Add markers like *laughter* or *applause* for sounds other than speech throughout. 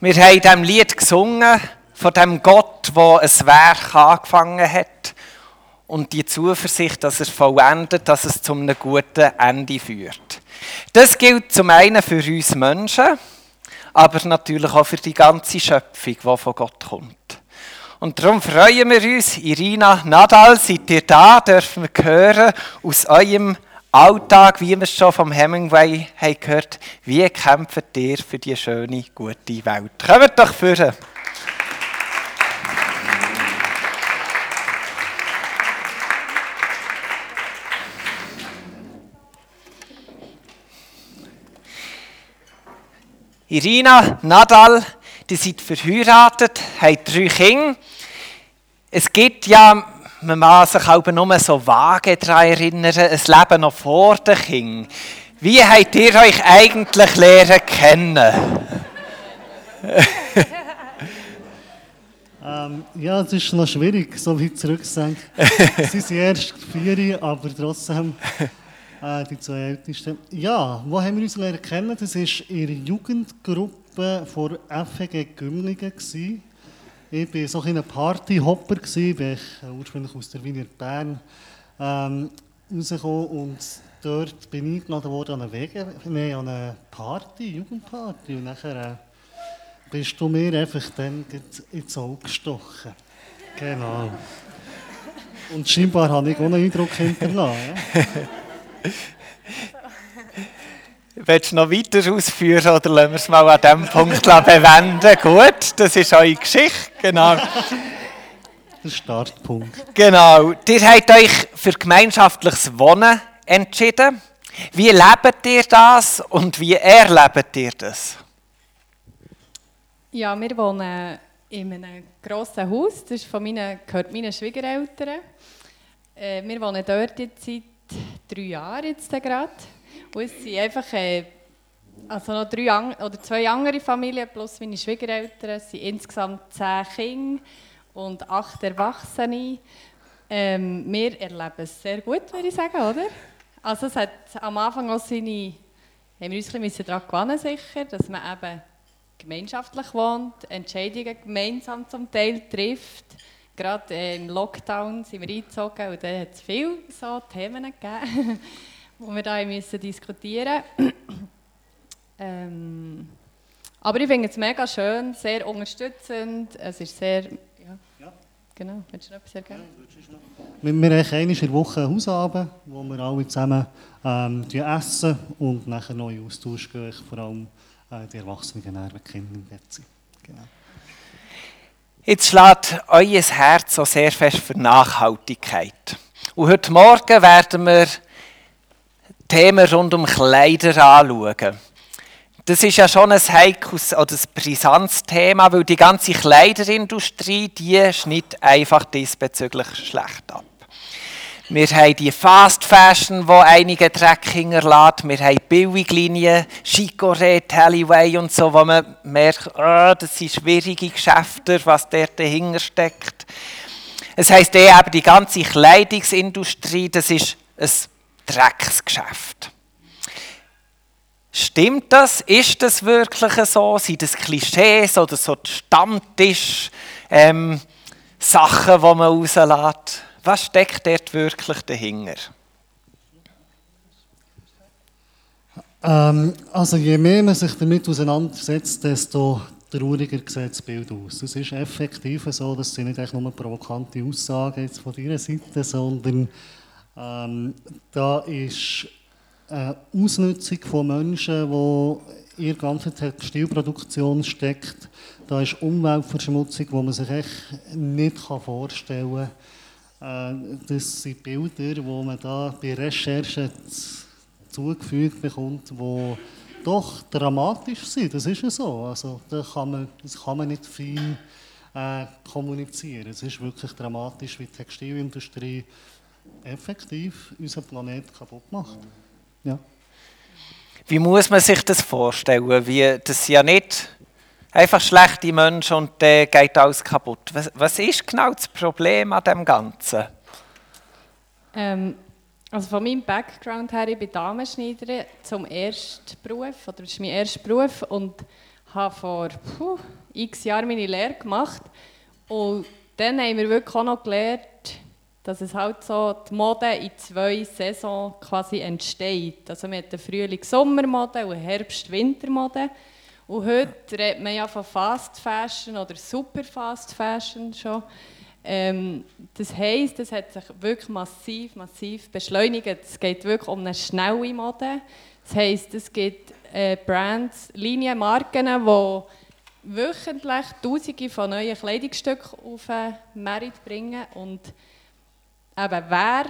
Wir haben in diesem Lied gesungen von dem Gott, der ein Werk angefangen hat und die Zuversicht, dass er vollendet, dass es zu einem guten Ende führt. Das gilt zum einen für uns Menschen, aber natürlich auch für die ganze Schöpfung, die von Gott kommt. Und darum freuen wir uns, Irina Nadal, seid ihr da, dürfen wir hören aus eurem Alltag, wie wir es schon vom Hemingway haben gehört, wie kämpft ihr für die schöne, gute Welt? Kommt doch führen! Irina, Nadal, die sind verheiratet, haben drei Kinder. Es gibt ja, man mag sich auch nur so vage daran erinnern, ein Leben noch vor den Kindern. Wie habt ihr euch eigentlich lernen kennen? *laughs* ähm, ja, es ist noch schwierig, so weit zurückzudenken. *laughs* Sie sind erst vier, aber trotzdem äh, die zwei Ältesten. Ja, wo haben wir uns lernen kennen? Das war in der Jugendgruppe von FEG Gümlingen. Ich war so ein Partyhopper, bin ursprünglich aus der Wiener Bern ähm, rausgekommen und dort bin ich eingeladen worden an eine, Wege, nee, an eine Party, Jugendparty und nachher äh, bist du mir einfach dann ins Auge gestochen. Genau. Und scheinbar habe ich auch einen Eindruck hinterlassen. Ja? *laughs* Willst du noch weiter ausführen oder lassen wir es mal an diesem Punkt bewenden? Gut, das ist eure Geschichte, genau. Der Startpunkt. Genau. Ihr habt euch für gemeinschaftliches Wohnen entschieden. Wie lebt ihr das und wie erlebt ihr das? Ja, wir wohnen in einem grossen Haus. Das von meinen, gehört meinen Schwiegereltern. Äh, wir wohnen dort jetzt seit drei Jahren jetzt gerade. Und es sind einfach äh, also noch drei oder zwei andere Familien plus meine Schwiegereltern. Es sind insgesamt zehn Kinder und acht Erwachsene. Ähm, wir erleben es sehr gut, würde ich sagen, oder? Also es hat am Anfang auch seine, haben wir uns ein bisschen daran gewöhnen, sicher, dass man eben gemeinschaftlich wohnt, Entscheidungen gemeinsam zum Teil trifft gerade äh, im Lockdown sind wir eingezogen und da hat es viele so Themen gegeben, *laughs* die wir da müssen diskutieren *clears throat* ähm, Aber ich finde es mega schön, sehr unterstützend. Es ist sehr. Ja, ja. Genau, willst du noch etwas ergänzen? Wir, wir haben einmal in der Woche ein Hausabend, wo wir alle zusammen ähm, essen und nachher in Austausch gehen, vor allem äh, die Erwachsenen, die Kinder im Bett sind. Genau. Jetzt schlägt euer Herz so sehr fest für Nachhaltigkeit. Und heute Morgen werden wir Themen rund um Kleider anschauen. Das ist ja schon ein heikles oder ein brisantes Thema, weil die ganze Kleiderindustrie, die schneidet einfach diesbezüglich schlecht ab. Wir haben die Fast Fashion, die einige Dreck hinterlässt. Wir haben Billiglinien, Chicorée, Halliway und so, wo man merkt, oh, das sind schwierige Geschäfte, was dort dahinter steckt. Es heisst eh eben, die ganze Kleidungsindustrie, das ist ein Drecksgeschäft. Stimmt das? Ist das wirklich so? Sind das Klischees oder so Stammtisch ähm, Sachen, die man rauslässt? Was steckt dort wirklich dahinter? Ähm, also je mehr man sich damit auseinandersetzt, desto trauriger sieht das Bild aus. Es ist effektiv so, das sind nicht nur provokante Aussagen jetzt von deiner Seite, sondern ähm, da ist eine Ausnutzung von Menschen, die in der ganzen Textilproduktion steckt. Da ist Umweltverschmutzung, die man sich echt nicht vorstellen kann. Äh, das sind Bilder, die man da bei Recherchen zugefügt bekommt, die doch dramatisch sind. Das ist ja so. Also, da kann man, das kann man nicht viel äh, kommunizieren. Es ist wirklich dramatisch, wie die Textilindustrie effektiv unseren Planeten kaputt macht. Ja. Wie muss man sich das vorstellen? Wie, das ja nicht einfach schlechte Menschen und dann geht alles kaputt. Was, was ist genau das Problem an dem Ganzen? Ähm, also von meinem Background her, ich bin Damenschneiderin zum ersten Beruf, oder das ist mein erster Beruf und habe vor puh, x Jahren meine Lehre gemacht und dann haben wir wirklich auch noch gelernt, dass es halt so die Mode in zwei Saisons quasi entsteht. Also wir haben Frühling-Sommermode und Herbst-Wintermode. Und heute redet man ja von Fast Fashion oder Super Fast Fashion schon. Ähm, das heisst, es hat sich wirklich massiv, massiv beschleunigt. Es geht wirklich um eine schnelle Mode. Das heisst, es gibt äh, Brands, Linien, Marken, die wöchentlich Tausende von neuen Kleidungsstücken auf den Markt bringen. Und eben, wer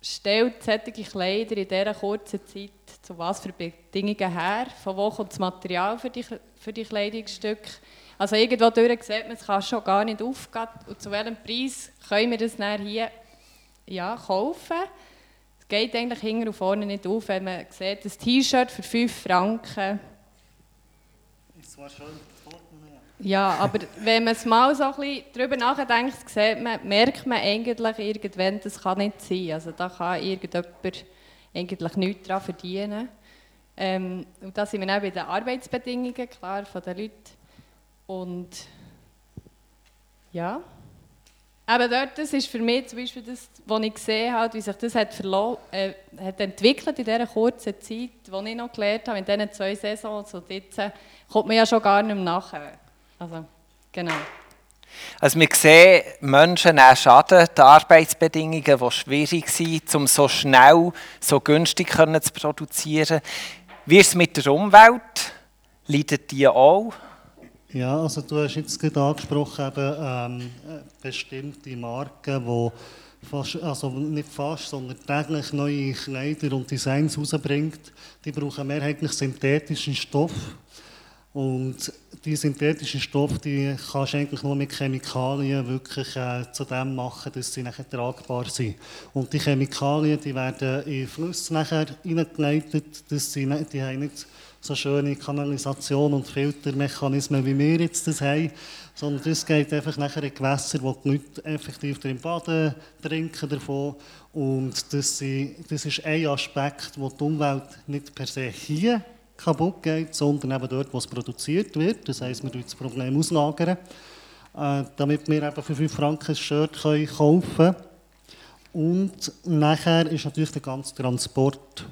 stellt solche Kleider in dieser kurzen Zeit zu was für Bedingungen her? Von wo kommt das Material für die, für die Kleidungsstücke? Also irgendwo durch sieht man, es kann schon gar nicht aufgehen. Und zu welchem Preis können wir das dann hier ja, kaufen? Es geht eigentlich hinten und vorne nicht auf, wenn man sieht, ein T-Shirt für 5 Franken. Ist zwar schön, ja, aber wenn man es mal so ein darüber nachdenkt, sieht man, merkt man eigentlich irgendwann, das kann nicht sein. Also da kann irgendjemand eigentlich nichts daran verdienen. Ähm, und da sind wir auch bei den Arbeitsbedingungen, klar, von den Leuten. Und ja, aber dort, das ist für mich zum Beispiel das, was ich gesehen habe, wie sich das hat, äh, hat entwickelt in dieser kurzen Zeit, die ich noch gelernt habe, in diesen zwei Saisons. Und jetzt äh, kommt man ja schon gar nicht mehr nachher. Also, genau. Also wir sehen, Menschen nehmen Schaden, die Arbeitsbedingungen, die schwierig sind, um so schnell, so günstig können zu produzieren. Wie ist es mit der Umwelt? Leidet die auch? Ja, also du hast jetzt gerade angesprochen, eben, ähm, bestimmte Marken, die fast, also nicht fast, sondern täglich neue Kleider und Designs rausbringt, die brauchen mehrheitlich synthetischen Stoff. Und die synthetischen Stoffe, die kannst du eigentlich nur mit Chemikalien wirklich äh, zu dem machen, dass sie nachher tragbar sind. Und die Chemikalien, die werden in Flüsse nachher hineingeleitet, dass sie, die haben nicht so schöne Kanalisation und Filtermechanismen, wie wir jetzt das haben, sondern das geht einfach nachher in Gewässer, wo die Leute effektiv drin baden, trinken davon. Und das, sind, das ist ein Aspekt, wo die Umwelt nicht per se hier kaputt geht, sondern eben dort, wo es produziert wird. Das heisst, wir das Problem auslagern, äh, damit wir eben für 5 Franken ein Shirt kaufen können. Und nachher ist natürlich der ganze Transport.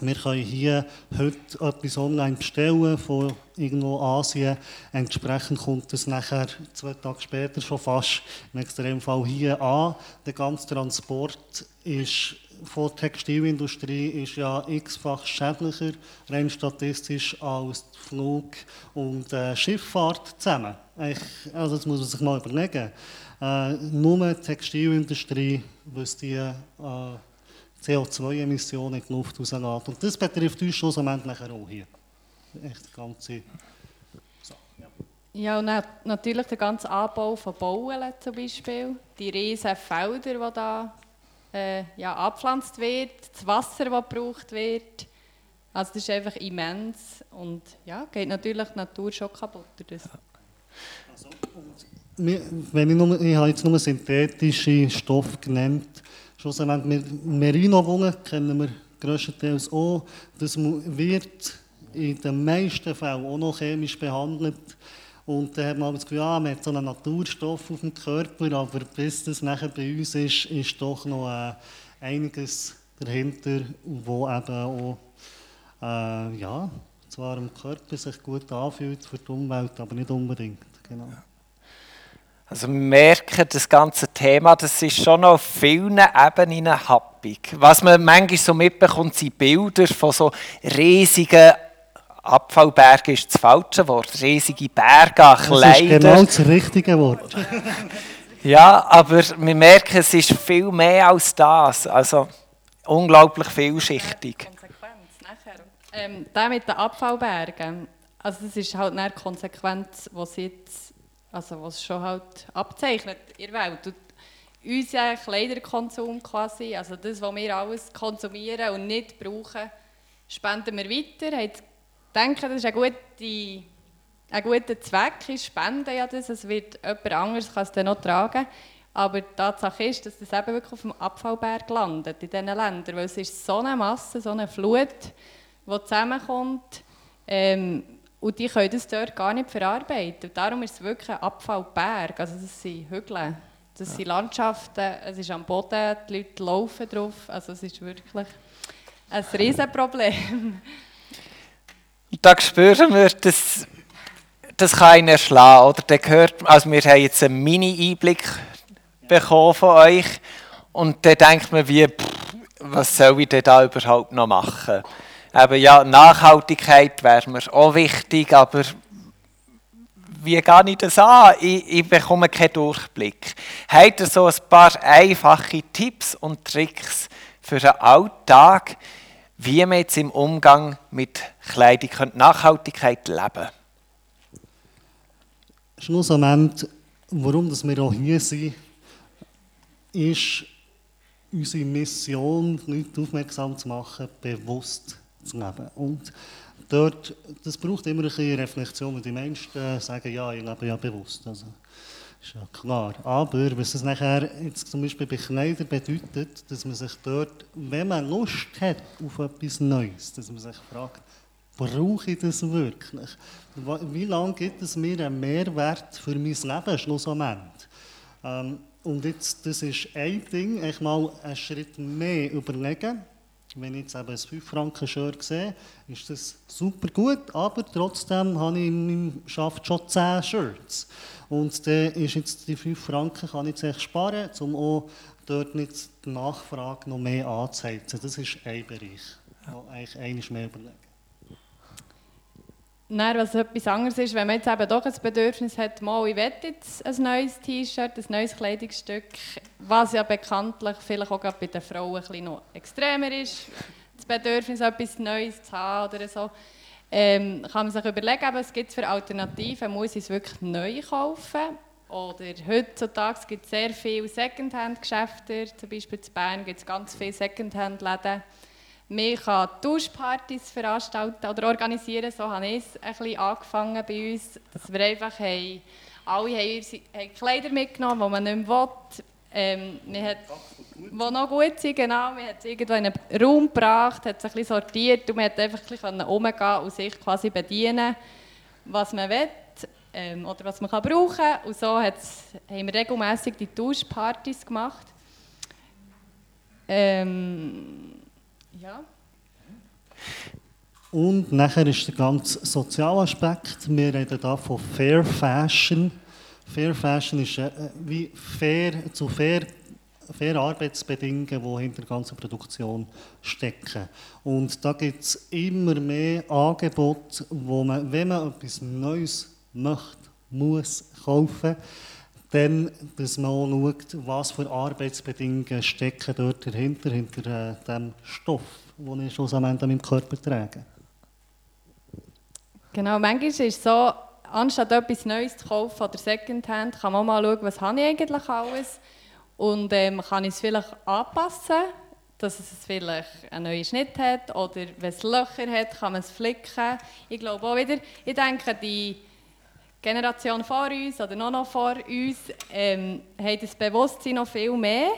Wir können hier heute etwas online bestellen von irgendwo Asien. Entsprechend kommt es nachher zwei Tage später schon fast im Extremfall hier an. Der ganze Transport ist von Textilindustrie ist ja x-fach schädlicher, rein statistisch, als Flug und äh, Schifffahrt zusammen. Ich, also das muss man sich mal überlegen. Äh, nur die Textilindustrie, was die äh, CO2-Emissionen in die Luft rauslässt. Und das betrifft uns schlussendlich auch hier. Echt die ganze. Ja, und natürlich der ganze Anbau von Bauen zum Beispiel, die riesigen Felder, die da äh, ja, abgepflanzt wird, das Wasser, das gebraucht wird. Also das ist einfach immens und ja, geht natürlich die Natur schon kaputt. Das. Also, wenn ich, nur, ich habe jetzt nur synthetische Stoffe genannt, schlussendlich Merino-Wolle kennen wir größtenteils auch. Das wird in den meisten Fällen auch noch chemisch behandelt. Und dann hat man das Gefühl, ja, man hat so einen Naturstoff auf dem Körper, aber bis das nachher bei uns ist, ist doch noch äh, einiges dahinter, wo eben auch, äh, ja, zwar am Körper sich gut anfühlt für die Umwelt, aber nicht unbedingt. Genau. Also merken, das ganze Thema, das ist schon auf vielen Ebenen happig. Was man manchmal so mitbekommt, sind Bilder von so riesigen Abfallberge ist das falsche Wort. Riesige Berge an Kleidern. Das ist genau das richtige Wort. *laughs* ja, aber wir merken, es ist viel mehr als das. Also unglaublich vielschichtig. Konsequenz nachher. Ähm, der mit den Abfallbergen, also das ist halt eine Konsequenz, was jetzt, also was schon halt abzeichnet in der Welt. Und unser Kleiderkonsum quasi, also das, was wir alles konsumieren und nicht brauchen, spenden wir weiter, denke, das ist ein guter, ein guter Zweck. Ich spende ja das, es wird jemand anderes kann es dann noch tragen. Aber die Tatsache ist, dass das eben wirklich auf dem Abfallberg landet, in diesen Ländern. Weil es ist so eine Masse, so eine Flut, die zusammenkommt. Ähm, Und die können das dort gar nicht verarbeiten. Und darum ist es wirklich ein Abfallberg. Also das sind Hügel, das sind Landschaften, es ist am Boden, die Leute laufen drauf. Also es ist wirklich ein Riesenproblem. *laughs* Da spüren wir, dass das kann einen erschlagen. Oder? Der gehört, also wir haben jetzt einen Mini-Einblick bekommen von euch und dann denkt man, wie, pff, was soll ich denn da überhaupt noch machen? Eben, ja, Nachhaltigkeit wäre mir auch wichtig, aber wie gehe ich das an? Ich, ich bekomme keinen Durchblick. Habt ihr so ein paar einfache Tipps und Tricks für den Alltag, wie man jetzt im Umgang mit Kleidung Nachhaltigkeit leben könnte? Schlussendlich, warum wir auch hier sind, ist unsere Mission, Leute aufmerksam zu machen, bewusst zu leben. Und dort, das braucht immer ein bisschen Reflexion, und die meisten sagen, ja, ich lebe ja bewusst. Also, ist ja klar. Aber was es nachher jetzt zum Beispiel bei Kleidern bedeutet, dass man sich dort, wenn man Lust hat auf etwas Neues, dass man sich fragt, brauche ich das wirklich? Wie lange gibt es mir einen Mehrwert für mein Leben schlussendlich? Ähm, und jetzt, das ist ein Ding, ich mal einen Schritt mehr überlegen. Wenn ich jetzt eben ein 5-Franken-Shirt sehe, ist das super gut, aber trotzdem habe ich in meinem Schaft schon 10 Shirts. Und ist jetzt die 5 Franken, kann ich jetzt sparen, um auch dort nicht die Nachfrage noch mehr anzuheizen. Das ist ein Bereich, wo eigentlich mehr überlegen. Dann, was etwas anderes ist, wenn man jetzt eben doch ein Bedürfnis hat, mal, ich will jetzt ein neues T-Shirt, ein neues Kleidungsstück, was ja bekanntlich vielleicht auch bei den Frauen ein bisschen noch extremer ist, das Bedürfnis, etwas Neues zu haben oder so, ähm, kann man sich überlegen, gibt es für Alternativen, muss ich es wirklich neu kaufen? Oder heutzutage gibt es sehr viele Secondhand-Geschäfte, zum Beispiel in Bern gibt es ganz viele Secondhand-Läden, man kann Tauschpartys veranstalten oder organisieren, so habe ich es ein angefangen bei uns, dass wir einfach haben, alle haben, haben Kleider mitgenommen, die man nicht mehr will. Ähm, man hat, die noch gut sind, genau. Man hat es irgendwo in einen Raum gebracht, hat es ein bisschen sortiert und man hat einfach ein bisschen umgehen und sich quasi bedienen, was man will ähm, oder was man kann brauchen kann. Und so haben wir regelmässig die Tauschpartys gemacht. Ähm, ja. Und nachher ist der ganze soziale Aspekt. Wir reden hier von Fair Fashion. Fair Fashion ist äh, wie fair zu fair, fair Arbeitsbedingungen, die hinter der ganzen Produktion stecken. Und da gibt es immer mehr Angebote, wo man, wenn man etwas Neues möchte, muss kaufen, dann, dass man schaut, was für Arbeitsbedingungen stecken dort dahinter, hinter äh, dem Stoff, den ich schlussendlich an meinem Körper trage. Genau, manchmal ist es so, anstatt etwas Neues zu kaufen oder Secondhand, kann man mal schauen, was habe ich eigentlich alles und ähm, kann ich es vielleicht anpassen, dass es vielleicht einen neuen Schnitt hat oder wenn es Löcher hat, kann man es flicken. Ich glaube auch wieder, ich denke, die Generation vor uns oder noch, noch vor uns ähm, haben das Bewusstsein noch viel mehr.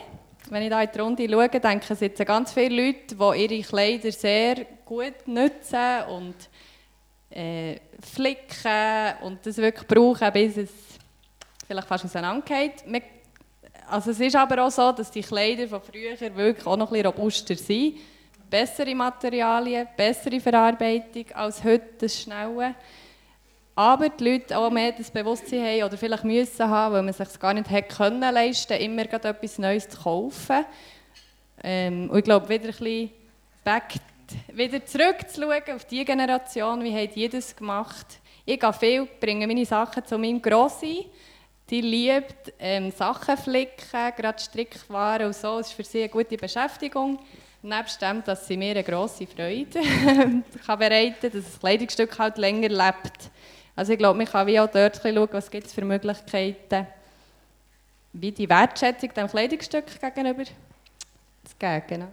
Wenn ich da in die Runde schaue, denke ich, sitzen ganz viele Leute, die ihre Kleider sehr gut nutzen und äh, flicken und das wirklich brauchen, bis es vielleicht fast auseinandergeht. Also es ist aber auch so, dass die Kleider von früher wirklich auch noch ein bisschen robuster sind. Bessere Materialien, bessere Verarbeitung als heute das Schnelle aber die Leute auch mehr das Bewusstsein haben oder vielleicht müssen haben, weil man es sich gar nicht hätte können leisten, immer etwas Neues zu kaufen. Ähm, und ich glaube, wieder ein bisschen back, wieder zurückzuschauen auf die Generation, wie hat die das gemacht. Ich gehe viel, bringe meine Sachen zu meinem Grossi. Die liebt ähm, Sachen flicken, gerade Strickwaren und so. Das ist für sie eine gute Beschäftigung. Nebst dem, dass sie mir eine grosse Freude *laughs* kann bereiten kann, dass das Kleidungsstück halt länger lebt. Also ich glaube, man kann wie auch dort schauen, was gibt es für Möglichkeiten, wie die Wertschätzung dem Kleidungsstück gegenüber zu geben. Genau.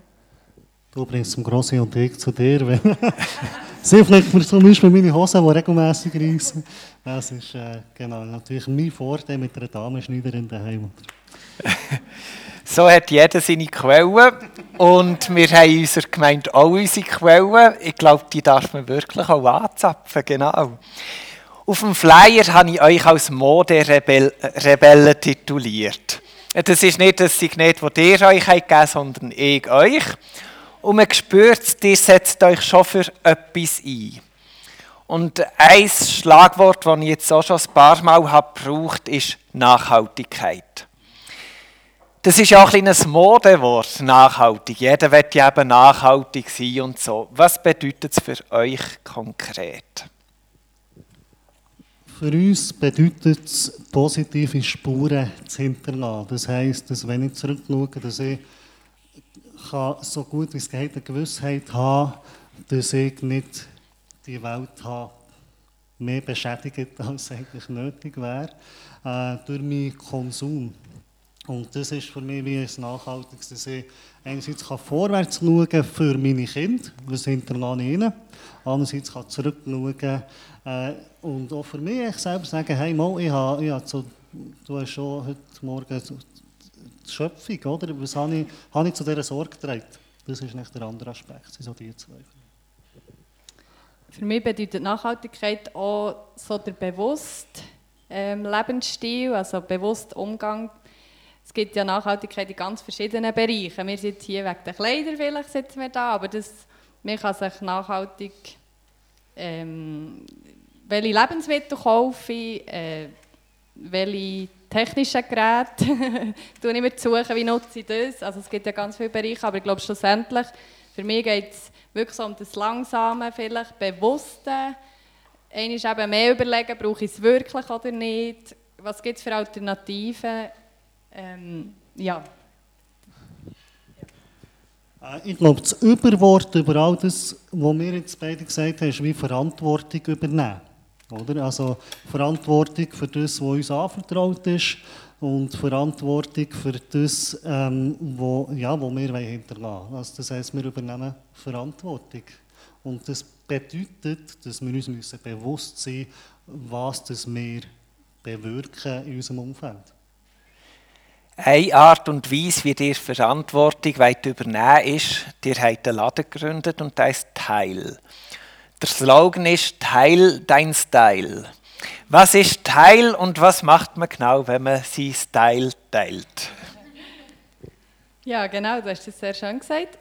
Du bringst zum Grossi und ich zu dir. Wenn *laughs* Sie mir zum Beispiel meine Hosen, die regelmässig reissen. Das ist äh, genau, natürlich mein Vorteil mit einer Damenschneiderin daheim. *laughs* So hat jeder seine Quellen. Und wir haben in unserer Gemeinde auch unsere Quellen. Ich glaube, die darf man wirklich auch anzapfen, genau. Auf dem Flyer habe ich euch als Mode-Rebellen tituliert. Das ist nicht das Signet, das ihr euch gegeben habt, sondern ich euch. Und man spürt, ihr setzt euch schon für etwas ein. Und ein Schlagwort, das ich jetzt auch schon ein paar Mal habe gebraucht ist Nachhaltigkeit. Das ist ja auch ein kleines Modewort, nachhaltig. Jeder wird ja eben nachhaltig sein und so. Was bedeutet es für euch konkret? Für uns bedeutet es, positive Spuren zu hinterlassen. Das heisst, dass wenn ich zurückschaue, dass ich so gut wie es geht eine Gewissheit habe, dass ich nicht die Welt habe mehr beschädigt, *laughs* als eigentlich nötig wäre, äh, durch meinen Konsum. Und das ist für mich wie ein nachhaltiges, dass ich einerseits kann vorwärts schauen für meine Kinder, was hinterlasse ich ihnen, andererseits kann zurückschauen äh, und auch für mich ich selber sagen, hey, mal, ich habe, ich habe so, du hast schon heute Morgen die Schöpfung, oder? Was habe ich, habe ich zu dieser Sorge getragen? Das ist nicht der andere Aspekt, sind so die zwei. Für mich bedeutet Nachhaltigkeit auch so der bewusste ähm, Lebensstil, also bewusst Umgang. Es gibt ja Nachhaltigkeit in ganz verschiedenen Bereichen. Wir sind hier wegen der Kleider vielleicht sitzen wir da, aber das, man kann sich nachhaltig ähm, welche Lebensmittel kaufe ich, äh, welche technischen Geräte *laughs* tue ich mir suchen, wie nutze ich das. Also es gibt ja ganz viele Bereiche, aber ich glaube schlussendlich, für mich geht es wirklich so um das Langsame, vielleicht Bewusste. Einmal eben mehr überlegen, brauche ich es wirklich oder nicht. Was gibt es für Alternativen? Ähm, ja. Äh, ich glaube, das Überwort über all das, was wir jetzt beide gesagt haben, ist wie Verantwortung übernehmen. Oder? Also Verantwortung für das, was uns anvertraut ist und Verantwortung für das, ähm, wo, ja, wo wir hinterlassen also Das heisst, wir übernehmen Verantwortung. Und das bedeutet, dass wir uns müssen bewusst sein müssen, was das wir bewirken in unserem Umfeld. Eine Art und Weise, wie ihr Verantwortung übernehmen ist, ihr habt einen Laden gegründet und das ist Teil. Der Slogan ist Teil dein Style. Was ist Teil und was macht man genau, wenn man sein Style teilt? Ja, genau, du hast es sehr schön gesagt.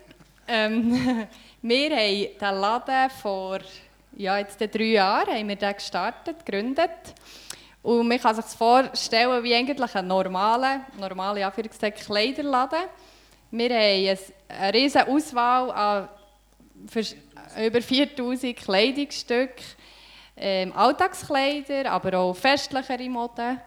Ähm, *laughs* wir haben den Laden vor ja, jetzt drei Jahren haben wir den gestartet, gegründet. Und man kann sich vorstellen wie eigentlich ein normaler, normale Kleiderladen. Wir haben eine riesige Auswahl an über 4000 Kleidungsstücke, ähm, Alltagskleider, aber auch festlichere Mode.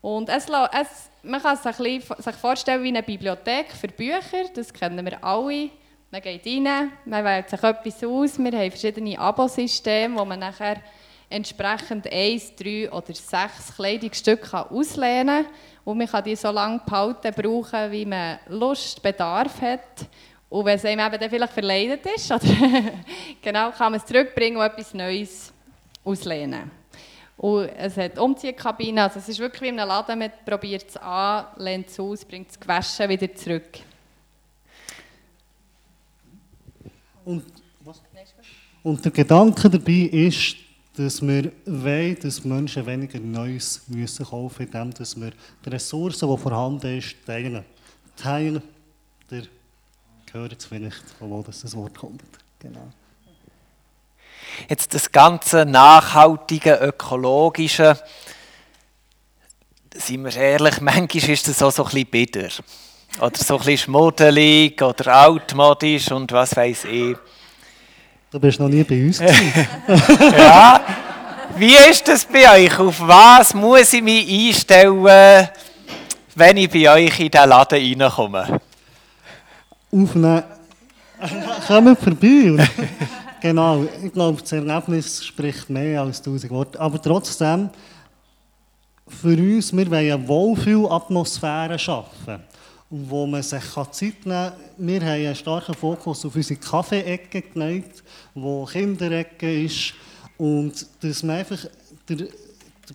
Und es, es, man kann sich, ein sich vorstellen wie eine Bibliothek für Bücher, das kennen wir alle. Man geht rein, man wählt sich etwas aus, wir haben verschiedene Abosysteme, wo man nachher entsprechend eins, drei oder sechs Kleidungsstücke auslehnen kann. Und man kann die so lange behalten, brauchen, wie man Lust, Bedarf hat. Und wenn es einem eben dann vielleicht verleidet ist, *laughs* oder genau, kann man es zurückbringen und etwas Neues auslehnen. Und es hat Umziehkabinen, also es ist wirklich wie in einem Laden, man probiert es an, lehnt es aus, bringt es gewaschen wieder zurück. Und, und der Gedanke dabei ist, dass wir wollen, dass Menschen weniger Neues müssen kaufen müssen, indem wir die Ressourcen, die vorhanden sind, teilen. Teilen hören es vielleicht, wo das, das Wort kommt. Genau. Jetzt das ganze nachhaltige, ökologische, seien wir ehrlich, *laughs* manchmal ist das auch so ein bisschen bitter. Oder so ein bisschen schmuddelig oder altmodisch und was weiß ich. Du bist noch nie bei uns. *laughs* ja. Wie ist das bei euch? Auf was muss ich mich einstellen, wenn ich bei euch in den Laden reinkomme? Aufnehmen. Kommen vorbei. genau, ich glaube, das Erlebnis spricht mehr als tausend Worte. Aber trotzdem, für uns, wir wollen eine Wohlfühlatmosphäre schaffen, wo man sich Zeit nehmen kann. Wir haben einen starken Fokus auf unsere Kaffee-Ecke gelegt, wo Kinderecke ist. Und dass man einfach der, der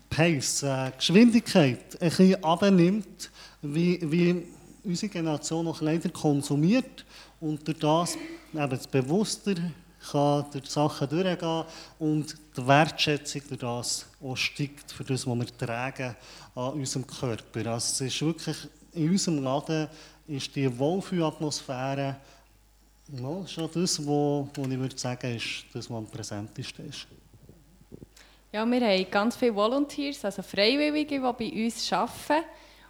Pace, die äh, Geschwindigkeit ein bisschen abnimmt, wie, wie unsere Generation noch Kleider konsumiert und durch das eben bewusster kann durch Sachen durchgehen und die Wertschätzung durch das auch steigt, für das, was wir tragen an unserem Körper. Also es ist wirklich, in unserem Laden ist die Wohlfühlatmosphäre ja, schon das, was ich würde sagen, ist das, was am präsentesten ist. Ja, wir haben ganz viele Volunteers, also Freiwillige, die bei uns arbeiten.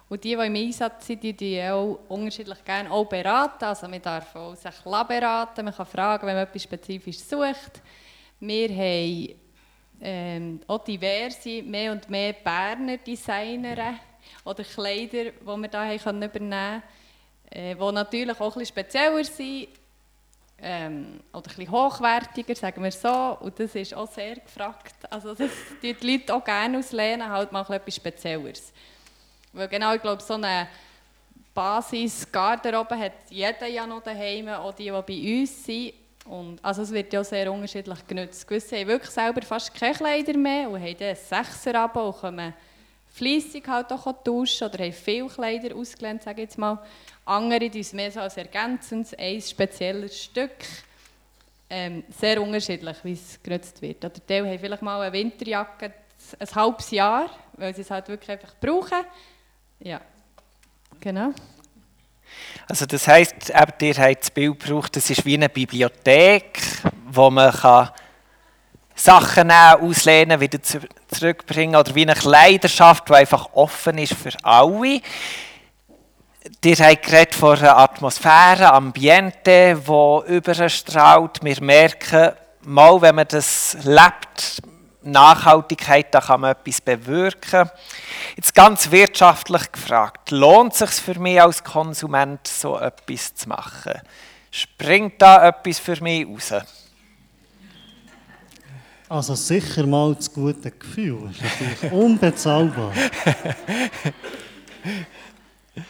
Und die, die im Einsatz sind, die, die auch unterschiedlich gerne auch beraten. Also man darf auch sich beraten, man kann fragen, wenn man etwas spezifisch sucht. Wir haben ähm, auch diverse, mehr und mehr Berner Designer oder Kleider, die wir hier haben übernehmen können, äh, die natürlich auch ein spezieller sind ähm, oder ein hochwertiger, sagen wir so. Und das ist auch sehr gefragt. Also das die Leute auch gerne auslehnen, halt mal etwas Spezielleres. Weil genau, ich glaube, so eine Basis-Garderobe hat jeder ja noch daheim, auch die, die bei uns sind. Und, also es wird ja sehr unterschiedlich genutzt. Gewisse haben wirklich selber fast keine Kleider mehr und haben dann ein Sechser und können fleissig halt auch tauschen oder haben viele Kleider ausgelernt, sage ich jetzt mal. Andere die mehr so als ergänzendes, ein spezielles Stück. Ähm, sehr unterschiedlich, wie es genutzt wird. Oder die haben vielleicht mal eine Winterjacke ein halbes Jahr, weil sie es halt wirklich einfach brauchen. Ja, genau. Also das heisst, ihr habt das Bild gebraucht, das ist wie eine Bibliothek, wo man kann Sachen nehmen, auslehnen, wieder zurückbringen oder wie eine Kleiderschaft, die einfach offen ist für alle. Ihr habt geredet von einer Atmosphäre, Ambiente, die überstrahlt. Wir merken, mal, wenn man das lebt, Nachhaltigkeit, da kann man etwas bewirken. Jetzt ganz wirtschaftlich gefragt, lohnt es sich für mich als Konsument, so etwas zu machen? Springt da etwas für mich raus? Also sicher mal das gute Gefühl, das ist natürlich *laughs* unbezahlbar.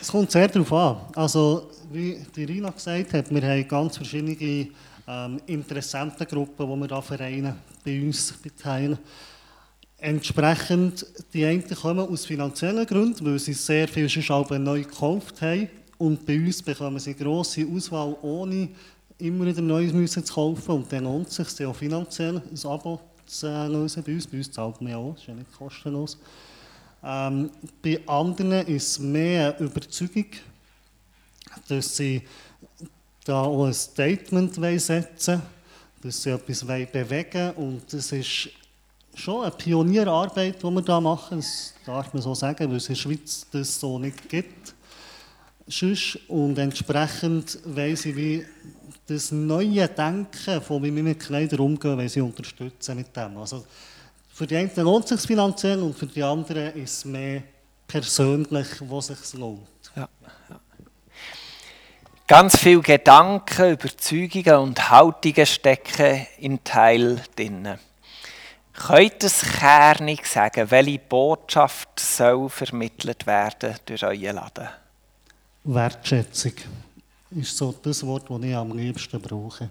Es kommt sehr darauf an. Also, wie die Rina gesagt hat, wir haben ganz verschiedene ähm, Interessentengruppen, die wir da vereinen bei uns beteilen. Entsprechend, die einen kommen aus finanziellen Gründen, weil sie sehr viel schon neu gekauft haben. Und bei uns bekommen sie grosse Auswahl, ohne immer wieder Neues müssen zu kaufen. Und dann lohnt es sich auch finanziell ein Abo zu lösen bei uns. Bei uns zahlt man ja auch, das ist ja nicht kostenlos. Ähm, bei anderen ist es mehr eine Überzeugung, dass sie da auch ein Statement setzen dass sie etwas bewegen. Und das ist schon eine Pionierarbeit, die wir da machen, das darf man so sagen, weil es in der Schweiz das so nicht gibt. Und entsprechend weiss ich, wie das neue Denken, von wie wir mit Kleidern umgehen, weil sie unterstützen mit dem. Also für die einen lohnt es sich finanziell und für die anderen ist es mehr persönlich, was sich lohnt. Ja, ja. Ganz viele Gedanken, Überzeugungen und Haltungen stecken in Teil drin. Könnt ihr es kernig sagen, welche Botschaft soll vermittelt werden durch euren Laden? Wertschätzung ist so das Wort, das ich am liebsten brauche.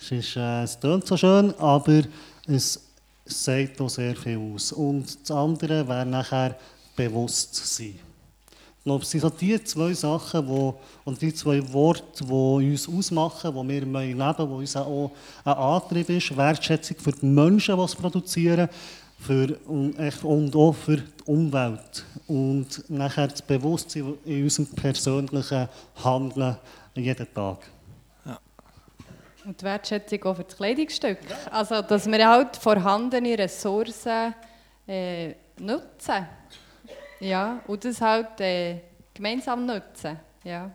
Es, ist, äh, es klingt so schön, aber es sagt auch sehr viel aus. Und das andere wäre nachher Bewusstsein glaube, es sind so die zwei Sachen, wo, und die zwei Worte, die uns ausmachen, die wir leben wollen, die uns auch ein Antrieb ist, Wertschätzung für die Menschen, die es produzieren, für, und, und auch für die Umwelt. Und nachher das Bewusstsein in unserem persönlichen Handeln jeden Tag. Und die Wertschätzung auch für das Kleidungsstück. Also, dass wir halt vorhandene Ressourcen äh, nutzen. Ja, und das halt äh, gemeinsam nutzen. Ja.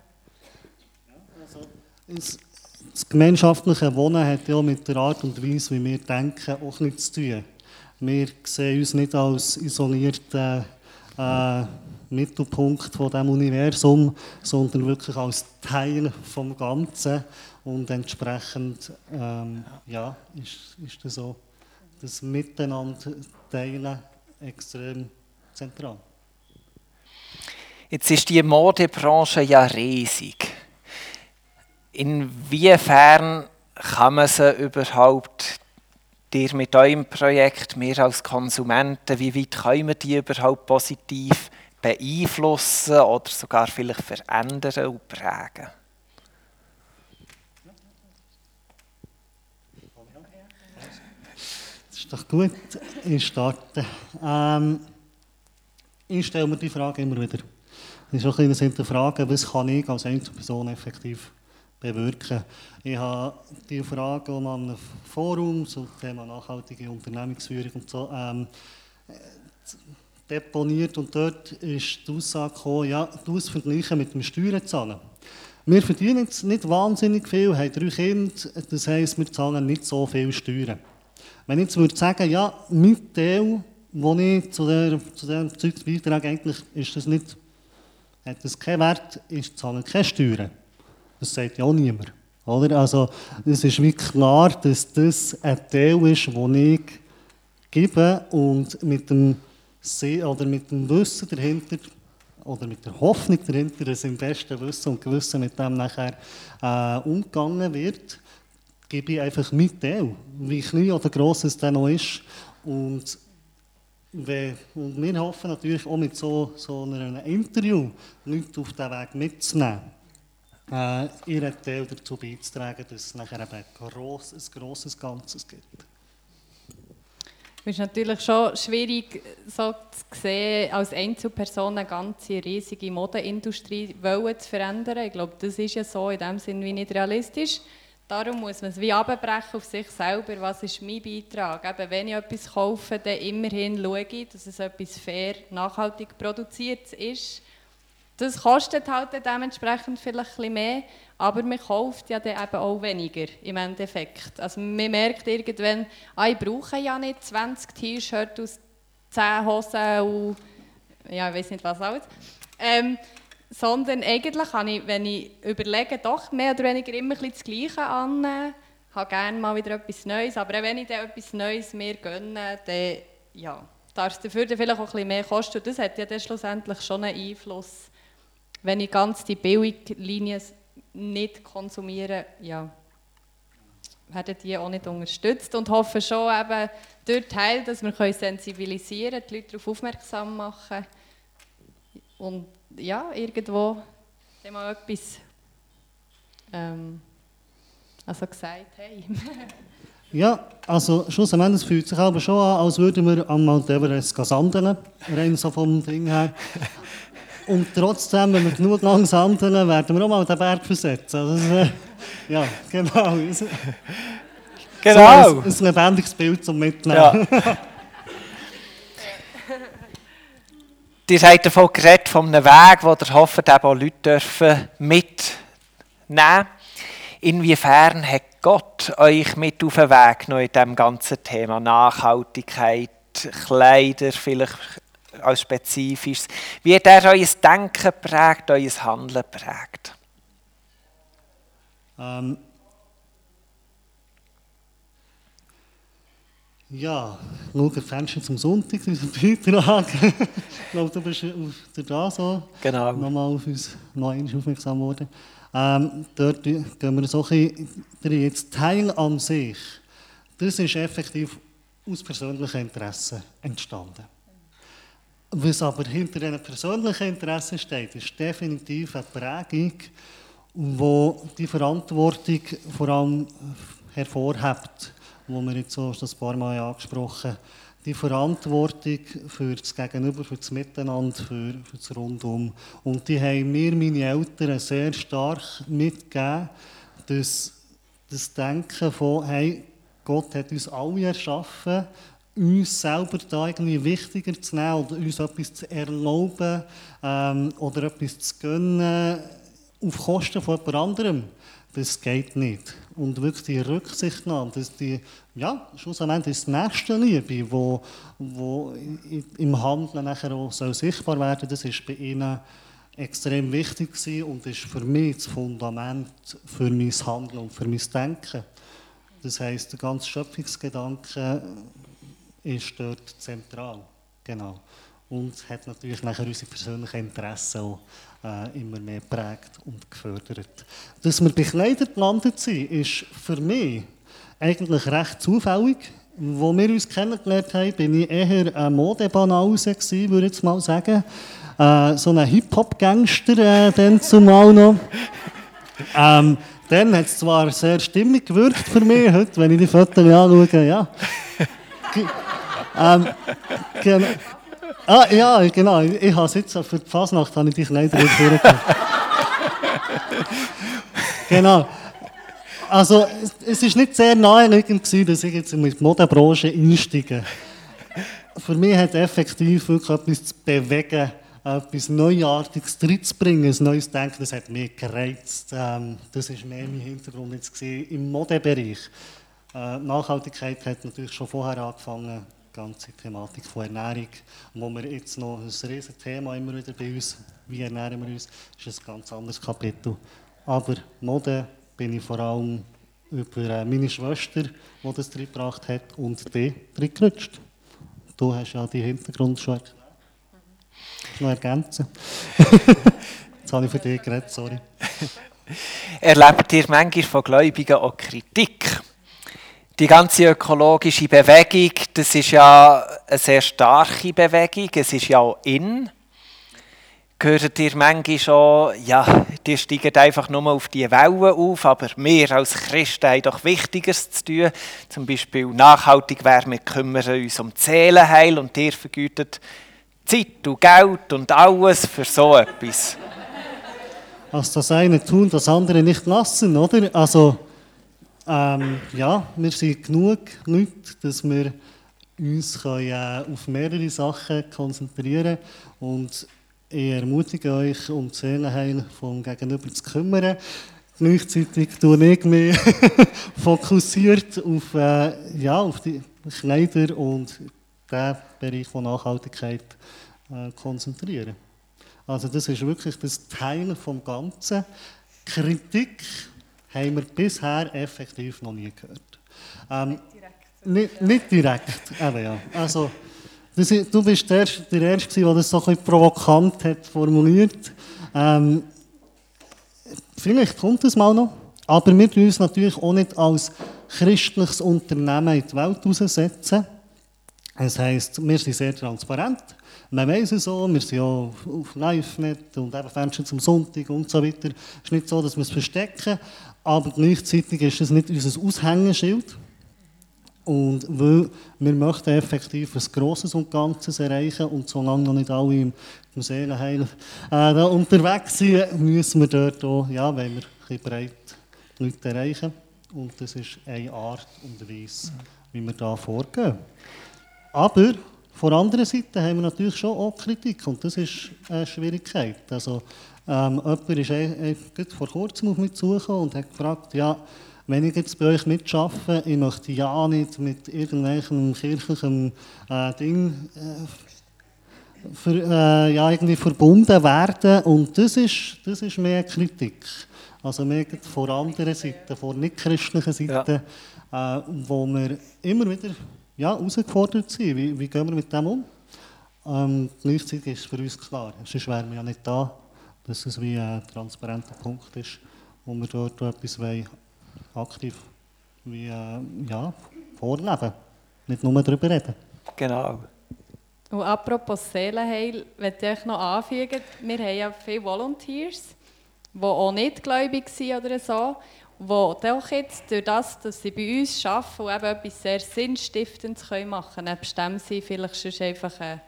Also, das, gemeinschaftliche Wohnen hat ja mit der Art und Weise, wie wir denken, auch nichts zu tun. Wir sehen uns nicht als isolierten äh, Mittelpunkt von dem Universum, sondern wirklich als Teil vom Ganzen. Und entsprechend ähm, ja, ist, ist das so, das Miteinander teilen extrem zentral. Jetzt ist die Modebranche ja riesig. Inwiefern kann man sie überhaupt, dir mit eurem Projekt, wir als Konsumenten, wie weit können wir die überhaupt positiv beeinflussen oder sogar vielleicht verändern und prägen? Das ist doch gut. Ich starte. Ähm, ich stelle mir die Frage immer wieder. Ist auch ein bisschen Hinterfragen, was kann ich als Einzelperson effektiv bewirken. Ich habe die Frage auch an einem Forum zum Thema nachhaltige Unternehmensführung und so ähm, deponiert und dort ist die Aussage gekommen, ja, du es vergleichen mit dem Steuerzahlen. Wir verdienen nicht wahnsinnig viel, haben drei Kinder, das heisst, wir zahlen nicht so viel Steuern. Wenn ich jetzt würde sagen, ja, mein Teil, den ich zu, der, zu diesem Zeug beitrage, eigentlich ist das nicht, hat das keinen Wert, ich zahle keine Steuern. Das sagt ja auch niemand. Oder? Also, es ist wie klar, dass das ein Teil ist, den ich gebe und mit dem, See oder mit dem Wissen dahinter oder mit der Hoffnung dahinter, dass im besten Wissen und Gewissen mit dem nachher äh, umgegangen wird, gebe ich einfach mit Teil, wie klein oder gross es dann noch ist. Und, und wir hoffen natürlich auch mit so, so einem Interview Leute auf diesen Weg mitzunehmen äh, ihren Teil dazu beizutragen, dass es nachher ein grosses, Ganzes gibt. Es ist natürlich schon schwierig, so zu sehen, als Einzelperson eine ganze riesige Modeindustrie zu verändern. Ich glaube, das ist ja so in dem Sinne nicht realistisch. Darum muss man es wie abbrechen auf sich selber. Was ist mein Beitrag? Eben, wenn ich etwas kaufe, dann immerhin schaue ich, dass es etwas fair, nachhaltig produziert ist das kostet halt dementsprechend vielleicht ein mehr, aber man kauft ja dann eben auch weniger im Endeffekt. Also man merkt irgendwann, ah, ich brauche ja nicht 20 T-Shirts aus 10 Hosen und ja, ich weiß nicht was alles. Ähm, sondern eigentlich kann ich, wenn ich überlege, doch mehr oder weniger immer ein das Gleiche annehmen, habe gerne mal wieder etwas Neues, aber wenn ich dann etwas Neues mir gönne, dann ja, darf es dafür dann vielleicht auch ein bisschen mehr kosten. Und das hat ja dann schlussendlich schon einen Einfluss. Wenn ich ganz die Billiglinien nicht konsumiere, ja, werden die auch nicht unterstützt. Und hoffe schon eben durch Teil, dass wir sensibilisieren können, die Leute darauf aufmerksam machen. Und ja, irgendwo dem mal etwas ähm, also gesagt haben. *laughs* ja, also schlussendlich fühlt sich aber schon an, als würden wir am Mount Everest sandeln, rein so vom Ding her. Und trotzdem, wenn wir genug langsam handeln, werden wir auch mal den Berg versetzen. Also, äh, ja, genau. Genau. So ein, ein lebendiges Bild zum Mitnehmen. Ja. *laughs* Ihr habt davon geredet, von einem Weg, wo ihr hofft, auch Leute dürfen mitnehmen Inwiefern hat Gott euch mit auf den Weg noch in diesem ganzen Thema Nachhaltigkeit, Kleider, vielleicht als Spezifisches. Wie hat er euer Denken prägt, euer Handeln prägt? Ähm ja, schau, Fenster zum Sonntag, unser Beitrag. ich glaube, du bist auf da so genau. nochmal auf uns noch aufmerksam geworden. Ähm, dort gehen wir so ein bisschen jetzt Teil an sich. Das ist effektiv aus persönlichem Interesse entstanden. Was aber hinter diesen persönlichen Interessen steht, ist definitiv eine Prägung, die die Verantwortung vor allem hervorhebt, die wir jetzt so ein paar Mal angesprochen haben. Die Verantwortung für das Gegenüber, für das Miteinander, für, für das Rundum. Und die haben mir, meine Eltern, sehr stark mitgegeben, dass das Denken von, hey, Gott hat uns alle erschaffen, uns selber da irgendwie wichtiger zu nehmen oder uns etwas zu erlauben ähm, oder etwas zu gönnen auf Kosten von jemand anderem, das geht nicht. Und wirklich die Rücksichtnahme, dass die, ja, schlussendlich ist die Nächstenliebe, wo, wo im Handeln nachher auch so sichtbar werden das ist bei ihnen extrem wichtig und ist für mich das Fundament für mein Handeln und für mein Denken. Das heisst, der ganze Schöpfungsgedanke ist dort zentral. Genau. Und hat natürlich nachher unsere persönlichen Interessen auch, äh, immer mehr geprägt und gefördert. Dass wir bei Kleidern gelandet sind, ist für mich eigentlich recht zufällig. wo wir uns kennengelernt haben, bin ich eher ein Modebanause gewesen, würde ich jetzt mal sagen. Äh, so ein Hip-Hop-Gangster äh, dann zumal noch. Ähm, dann hat es zwar sehr stimmig gewirkt für mich, heute, wenn ich die Fotos anschaue, ja. ähm, genau. Ah, ja, genau. Ich, habe jetzt für die Fasnacht habe ich die Kleider vorgekommen. genau. Also, es war nicht sehr naheliegend, dass ich jetzt in die Modebranche einsteige. Für mich hat effektiv wirklich etwas zu bewegen, etwas Neuartiges reinzubringen, ein neues Denken, das hat mich gereizt. Ähm, das war mehr mein Hintergrund jetzt im Modebereich. Äh, Nachhaltigkeit hat natürlich schon vorher angefangen, die ganze Thematik von Ernährung, wo wir jetzt noch ein riesiges Thema immer wieder bei uns, wie ernähren wir uns, ist ein ganz anderes Kapitel. Aber Mode bin ich vor allem über äh, meine Schwester, die das gebracht hat, und die drin gerutscht. Du hast ja die Hintergrund schon erklärt. noch ergänzen? *laughs* Jetzt habe ich für dich geredet, sorry. Erlebt ihr manchmal von Gläubigen auch Kritik? Die ganze ökologische Bewegung, das ist ja eine sehr starke Bewegung, es ist ja auch in gehört ihr manchmal schon, ja, die steigen einfach nur auf die Wellen auf, aber wir als Christen haben doch Wichtigeres zu tun. Zum Beispiel nachhaltig wäre, wir kümmern uns um Seelenheil und ihr vergütet Zeit und Geld und alles für so etwas. Also das eine tun, das andere nicht lassen, oder? Also, ähm, ja, wir sind genug Leute, dass wir uns können, äh, auf mehrere Sachen konzentrieren können. Ich ermutige euch, um die Seelenheil vom Gegenüber zu kümmern. Gleichzeitig tue ich mich *laughs* fokussiert auf, äh, ja, auf die Kleider und den Bereich von Nachhaltigkeit äh, konzentrieren. Also das ist wirklich das Teil vom Ganzen. Kritik haben wir bisher effektiv noch nie gehört. Ähm, nicht direkt. Nicht, nicht direkt, eben ja. Also, Du bist der, der Erste, der das so ein bisschen provokant hat formuliert. Ähm, vielleicht kommt es mal noch. Aber wir tun uns natürlich auch nicht als christliches Unternehmen in die Welt aussetzen. Das heisst, wir sind sehr transparent. Man weiß es so, wir sind ja auf LiveNet und eben Fenster zum Sonntag und so weiter. Es ist nicht so, dass wir es verstecken, aber gleichzeitig ist es nicht unser Aushängeschild. Und weil wir möchten effektiv ein Grosses und Ganzes erreichen und solange noch nicht alle im, Seelenheil äh, unterwegs sind, müssen wir dort auch, ja, wenn wir ein breit die Leute erreichen. Und das ist eine Art und Weise, wie wir da vorgehen. Aber von anderer Seite haben wir natürlich schon auch Kritik und das ist eine Schwierigkeit. Also, ähm, jemand ist äh, vor kurzem auf mich zugekommen und hat gefragt, ja, wenn ich jetzt bei euch mitarbeite, ich möchte ja nicht mit irgendwelchem kirchlichen äh, Ding äh, für, äh, ja, irgendwie verbunden werden. Und das ist, das ist mehr Kritik. Also mehr von anderen Seiten, von nicht-christlichen Seiten, ja. äh, wo wir immer wieder ja, herausgefordert sind. Wie, wie gehen wir mit dem um? Ähm, gleichzeitig ist es für uns klar, sonst wären wir ja nicht da, dass es wie ein transparenter Punkt ist, wo wir dort etwas wollen aktiv wie, äh, ja, vorleben. Nicht nur darüber reden. Genau. Und apropos Seelenheil, möchte ich noch anfügen, wir haben ja viele Volunteers, die auch nicht gläubig sind oder so, die doch jetzt durch das, dass sie bei uns arbeiten und eben etwas sehr Sinnstiftendes machen können, nebst dem sie vielleicht schon einfach ein,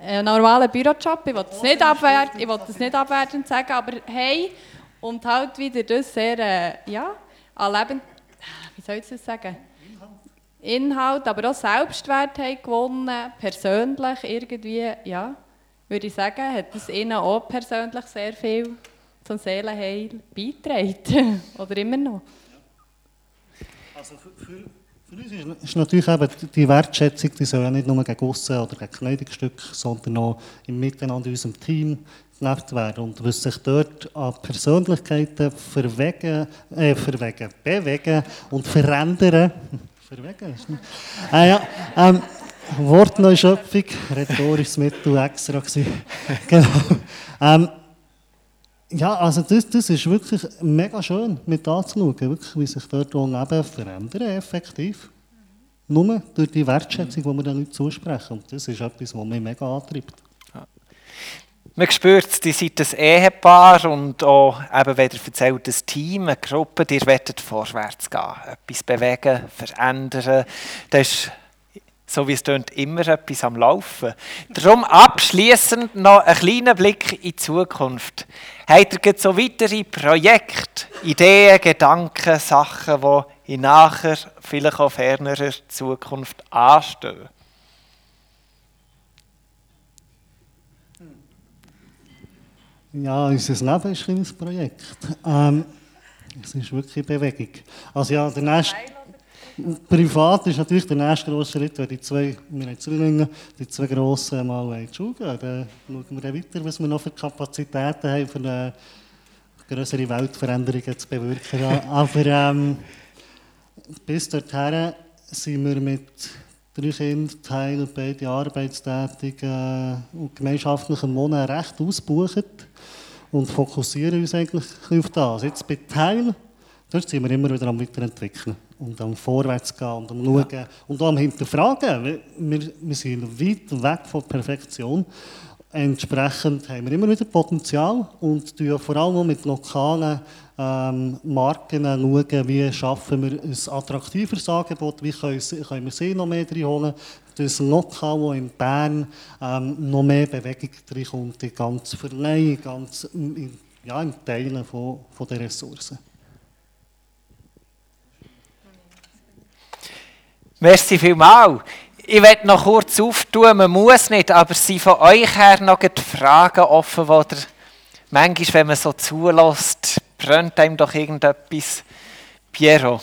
ein normaler Bürojob, ich will das nicht, abwert, ich will das nicht abwertend sagen, aber hey, und halt wieder das sehr, äh, ja, an Leben, wie soll ich das sagen? Inhalt, aber auch Selbstwert haben gewonnen, persönlich irgendwie, ja, würde ich sagen, hat es ihnen auch persönlich sehr viel zum Seelenheil beigetragen. *laughs* Oder immer noch. Also für, für, uns ist, natürlich eben die Wertschätzung, die soll ja nicht nur gegen Aussen oder gegen Kleidungsstücke, sondern auch im Miteinander in unserem Team gelebt werden. Und was sich dort an Persönlichkeiten verwegen, äh, verwegen, bewegen und verändern, *laughs* verwegen ist nicht. Ah, ja, ähm, Wortneuschöpfung, rhetorisches Mittel extra *laughs* genau. Ähm, ja, also das, das ist wirklich mega schön mit anzuschauen, wirklich, wie sich dort Leben verändern, effektiv. Nur durch die Wertschätzung, die wir den Leuten zusprechen. Und das ist etwas, was mich mega antreibt. Man spürt, ihr seid ein Ehepaar und auch, eben, wenn ihr erzählt, ein Team, eine Gruppe, ihr wollt vorwärts gehen, etwas bewegen, verändern. Das ist, so wie es tönt, immer etwas am Laufen. Darum abschließend noch ein kleiner Blick in die Zukunft. Habt ihr so weitere Projekte, Ideen, Gedanken, Sachen, die in nachher, vielleicht auch fernerer Zukunft anstehen? Ja, unser Leben ist ein Projekt. Ähm, es ist wirklich Bewegung. Also ja, der nächste, privat ist natürlich der nächste grosse Schritt, wenn die zwei, wir haben Zwillinge, die zwei grossen mal in die Schule gehen. Dann schauen wir dann weiter, was wir noch für Kapazitäten haben, für eine größere Weltveränderungen zu bewirken. *laughs* Aber ähm, bis dorthin sind wir mit drei Kindern, teilen beide arbeitstätig äh, und gemeinschaftlichen Wohnen recht ausgebucht und fokussieren uns eigentlich auf das. Jetzt bei Teil, dort sind wir immer wieder am Weiterentwickeln und am Vorwärts gehen und am Schauen ja. und am Hinterfragen. Wir, wir sind weit weg von Perfektion. Entsprechend haben wir immer wieder Potenzial und tun vor allem mit lokalen ähm, Marken schauen, wie schaffen wir ein attraktiveres Angebot, wie können, können wir sie noch mehr reinholen, das Lokal, wo in Bern ähm, noch mehr Bewegung reinkommt, die ganze Verleihung, ganz in, ja, im Teilen von, von der Ressourcen. Merci vielmals. Ich werde noch kurz auftun, man muss nicht, aber sind von euch her noch die Fragen offen, die ihr manchmal, wenn man so zulässt, brennt einem doch irgendetwas. Piero.